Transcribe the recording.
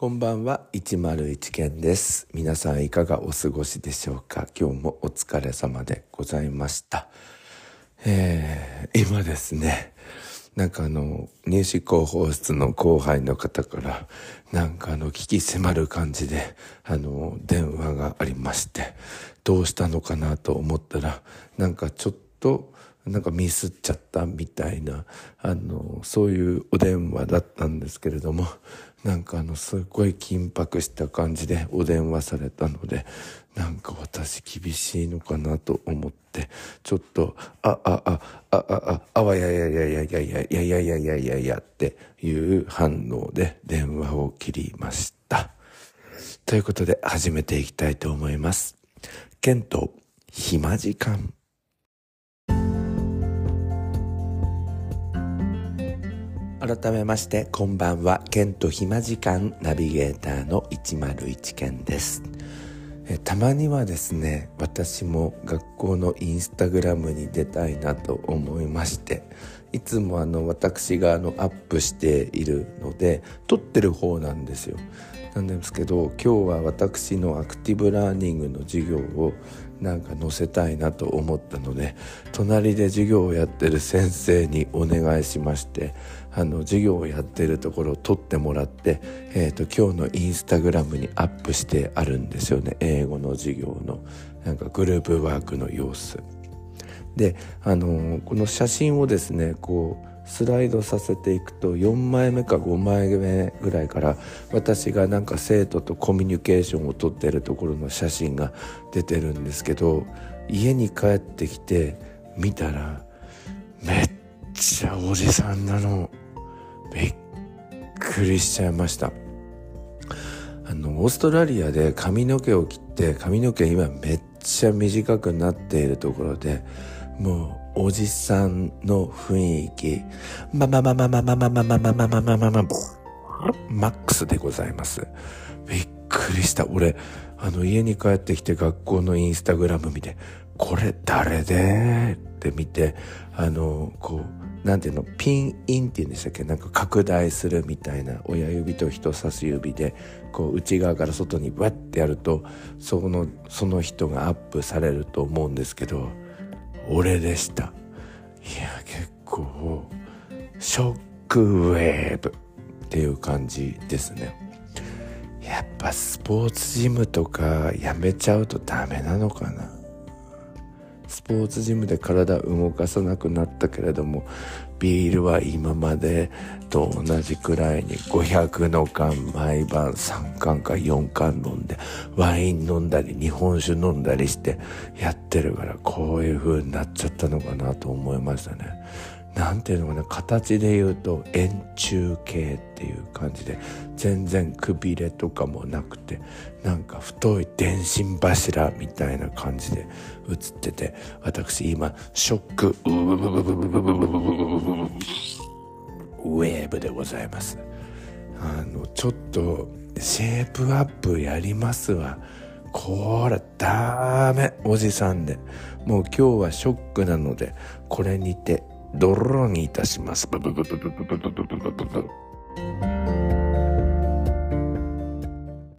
こんばんは、101件です。皆さんいかがお過ごしでしょうか？今日もお疲れ様でございました。えー、今ですね、なんかあの、入試広報室の後輩の方から、なんかあの、聞き迫る感じで、あの、電話がありまして、どうしたのかなと思ったら、なんかちょっと、なんかミスっちゃったみたいな、あの、そういうお電話だったんですけれども、なんかあの、すごい緊迫した感じでお電話されたので、なんか私厳しいのかなと思って、ちょっと、あ、あ、あ、あ、あ、あ、あわやややややややややややややっていう反応で電話を切りました。ということで始めていきたいと思います。ケント、暇時間。改めましてこんばんは。ケント暇時間ナビゲーターの101件です。えたまにはですね私も学校のインスタグラムに出たいなと思いましていつもあの私があのアップしているので撮ってる方なんですよ。なんですけど今日は私のアクティブラーニングの授業をなんか載せたいなと思ったので隣で授業をやってる先生にお願いしましてあの授業をやってるところを撮ってもらって、えーと、今日のインスタグラムにアップしてあるんですよね英語の授業のなんかグループワークの様子。であのこの写真をですねこうスライドさせていくと4枚目か5枚目ぐらいから私がなんか生徒とコミュニケーションをとってるところの写真が出てるんですけど家に帰ってきて見たらめっちゃおじさんなの。びっくりしちゃいました。あのオーストラリアで髪の毛を切って髪の毛今めっちゃ短くなっているところでもうおじさんの雰囲気、ままままままままままままままままマックスでございます。びっくりした。俺、あの家に帰ってきて学校のインスタグラム見て、これ誰でって見て、あの、こう、なんていうの、ピンインって言うんでしたっけなんか拡大するみたいな親指と人差し指で、こう内側から外にワッてやると、その、その人がアップされると思うんですけど、俺でした。いや結構ショックウェーブっていう感じですね。やっぱスポーツジムとかやめちゃうとダメなのかな。スポーツジムで体動かさなくなったけれどもビールは今までと同じくらいに500の缶毎晩3缶か4缶飲んでワイン飲んだり日本酒飲んだりしてやってるからこういう風になっちゃったのかなと思いましたね。なんていうのかな形で言うと円柱形っていう感じで全然くびれとかもなくてなんか太い電信柱みたいな感じで映ってて私今ショックウェーブでございますあのちょっとシェイプアップやりますわこれダメおじさんでもう今日はショックなのでこれにてドローにいたします。ブブブブブブブブブブブブ